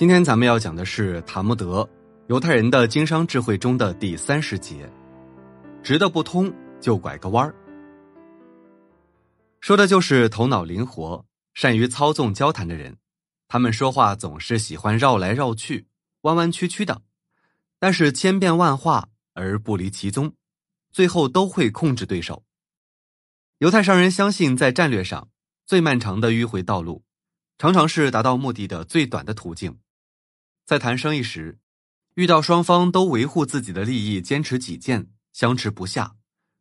今天咱们要讲的是塔木德，犹太人的经商智慧中的第三十节，直的不通就拐个弯儿。说的就是头脑灵活、善于操纵交谈的人，他们说话总是喜欢绕来绕去、弯弯曲曲的，但是千变万化而不离其宗，最后都会控制对手。犹太商人相信，在战略上最漫长的迂回道路，常常是达到目的的最短的途径。在谈生意时，遇到双方都维护自己的利益、坚持己见、相持不下，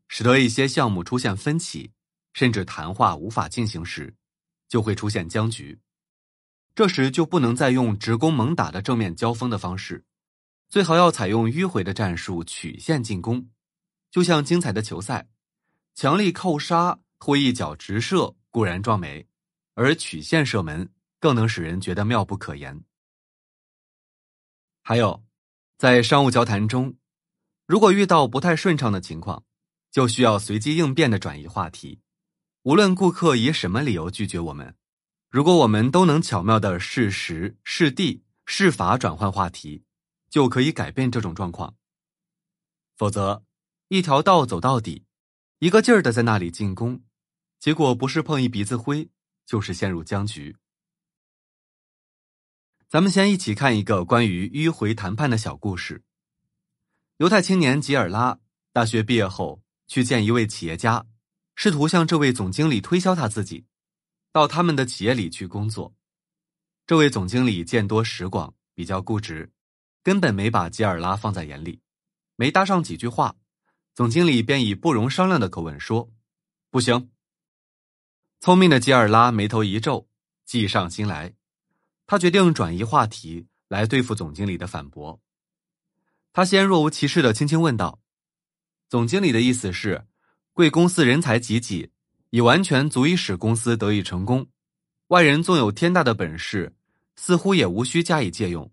使得一些项目出现分歧，甚至谈话无法进行时，就会出现僵局。这时就不能再用直攻猛打的正面交锋的方式，最好要采用迂回的战术，曲线进攻，就像精彩的球赛。强力扣杀或一脚直射固然壮美，而曲线射门更能使人觉得妙不可言。还有，在商务交谈中，如果遇到不太顺畅的情况，就需要随机应变的转移话题。无论顾客以什么理由拒绝我们，如果我们都能巧妙的适时、适地、适法转换话题，就可以改变这种状况。否则，一条道走到底。一个劲儿的在那里进攻，结果不是碰一鼻子灰，就是陷入僵局。咱们先一起看一个关于迂回谈判的小故事。犹太青年吉尔拉大学毕业后去见一位企业家，试图向这位总经理推销他自己，到他们的企业里去工作。这位总经理见多识广，比较固执，根本没把吉尔拉放在眼里，没搭上几句话。总经理便以不容商量的口吻说：“不行。”聪明的吉尔拉眉头一皱，计上心来，他决定转移话题来对付总经理的反驳。他先若无其事的轻轻问道：“总经理的意思是，贵公司人才济济，已完全足以使公司得以成功。外人纵有天大的本事，似乎也无需加以借用。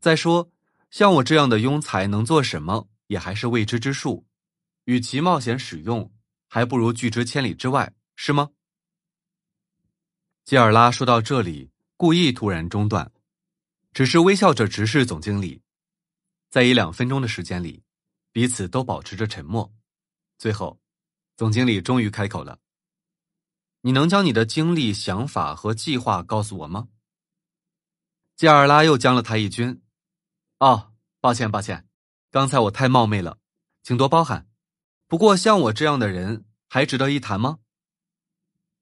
再说，像我这样的庸才能做什么，也还是未知之数。”与其冒险使用，还不如拒之千里之外，是吗？吉尔拉说到这里，故意突然中断，只是微笑着直视总经理。在一两分钟的时间里，彼此都保持着沉默。最后，总经理终于开口了：“你能将你的经历、想法和计划告诉我吗？”吉尔拉又将了他一军：“哦，抱歉，抱歉，刚才我太冒昧了，请多包涵。”不过，像我这样的人还值得一谈吗？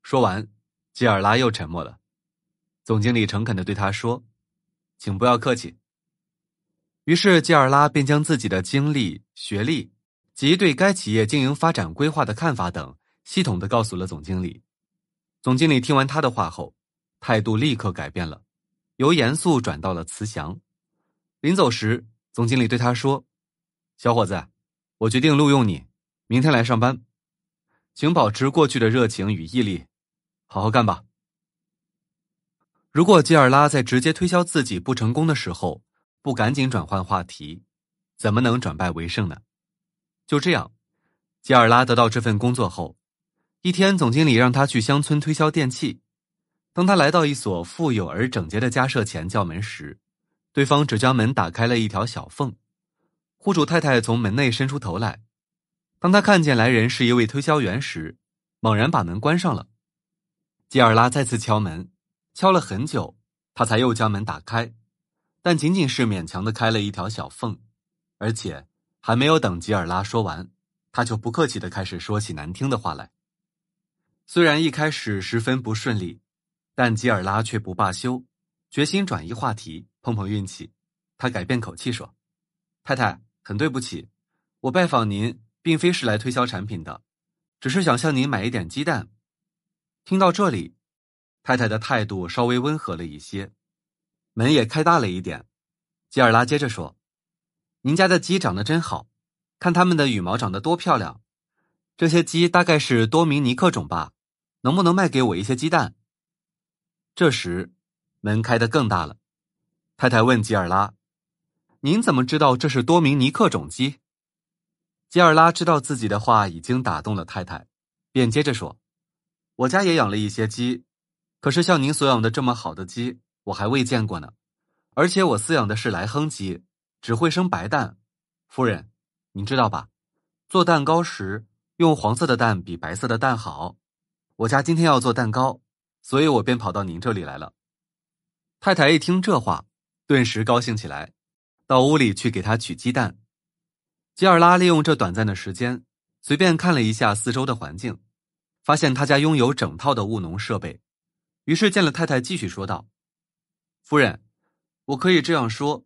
说完，吉尔拉又沉默了。总经理诚恳的对他说：“请不要客气。”于是，吉尔拉便将自己的经历、学历及对该企业经营发展规划的看法等，系统的告诉了总经理。总经理听完他的话后，态度立刻改变了，由严肃转到了慈祥。临走时，总经理对他说：“小伙子，我决定录用你。”明天来上班，请保持过去的热情与毅力，好好干吧。如果吉尔拉在直接推销自己不成功的时候不赶紧转换话题，怎么能转败为胜呢？就这样，吉尔拉得到这份工作后，一天总经理让他去乡村推销电器。当他来到一所富有而整洁的家舍前叫门时，对方只将门打开了一条小缝，户主太太从门内伸出头来。当他看见来人是一位推销员时，猛然把门关上了。吉尔拉再次敲门，敲了很久，他才又将门打开，但仅仅是勉强的开了一条小缝，而且还没有等吉尔拉说完，他就不客气的开始说起难听的话来。虽然一开始十分不顺利，但吉尔拉却不罢休，决心转移话题，碰碰运气。他改变口气说：“太太，很对不起，我拜访您。”并非是来推销产品的，只是想向您买一点鸡蛋。听到这里，太太的态度稍微温和了一些，门也开大了一点。吉尔拉接着说：“您家的鸡长得真好，看它们的羽毛长得多漂亮。这些鸡大概是多明尼克种吧？能不能卖给我一些鸡蛋？”这时，门开得更大了。太太问吉尔拉：“您怎么知道这是多明尼克种鸡？”吉尔拉知道自己的话已经打动了太太，便接着说：“我家也养了一些鸡，可是像您所养的这么好的鸡，我还未见过呢。而且我饲养的是莱亨鸡，只会生白蛋。夫人，您知道吧？做蛋糕时用黄色的蛋比白色的蛋好。我家今天要做蛋糕，所以我便跑到您这里来了。太太一听这话，顿时高兴起来，到屋里去给他取鸡蛋。吉尔拉利用这短暂的时间，随便看了一下四周的环境，发现他家拥有整套的务农设备，于是见了太太，继续说道：“夫人，我可以这样说，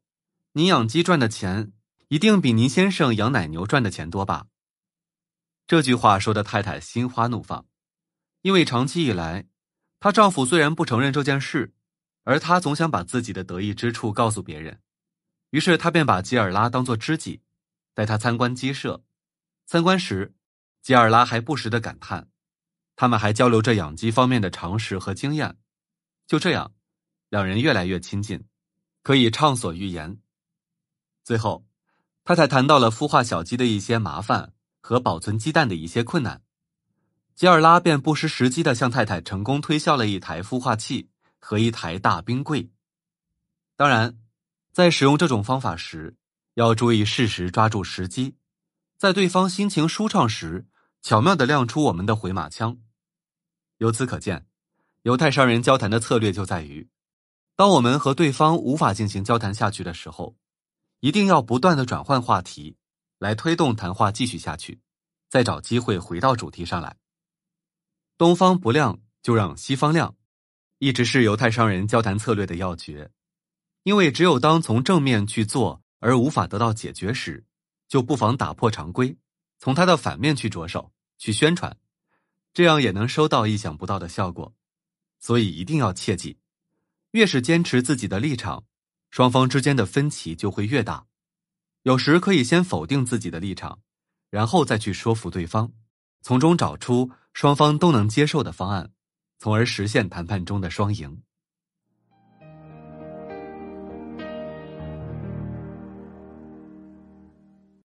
您养鸡赚的钱，一定比您先生养奶牛赚的钱多吧？”这句话说的太太心花怒放。因为长期以来，她丈夫虽然不承认这件事，而她总想把自己的得意之处告诉别人，于是她便把吉尔拉当作知己，带他参观鸡舍。参观时，吉尔拉还不时的感叹，他们还交流着养鸡方面的常识和经验。就这样，两人越来越亲近，可以畅所欲言。最后，太太谈到了孵化小鸡的一些麻烦和保存鸡蛋的一些困难。吉尔拉便不失时机的向太太成功推销了一台孵化器和一台大冰柜。当然，在使用这种方法时，要注意适时抓住时机，在对方心情舒畅时，巧妙的亮出我们的回马枪。由此可见，犹太商人交谈的策略就在于，当我们和对方无法进行交谈下去的时候，一定要不断的转换话题，来推动谈话继续下去，再找机会回到主题上来。东方不亮就让西方亮，一直是犹太商人交谈策略的要诀。因为只有当从正面去做而无法得到解决时，就不妨打破常规，从它的反面去着手去宣传，这样也能收到意想不到的效果。所以一定要切记，越是坚持自己的立场，双方之间的分歧就会越大。有时可以先否定自己的立场，然后再去说服对方，从中找出。双方都能接受的方案，从而实现谈判中的双赢。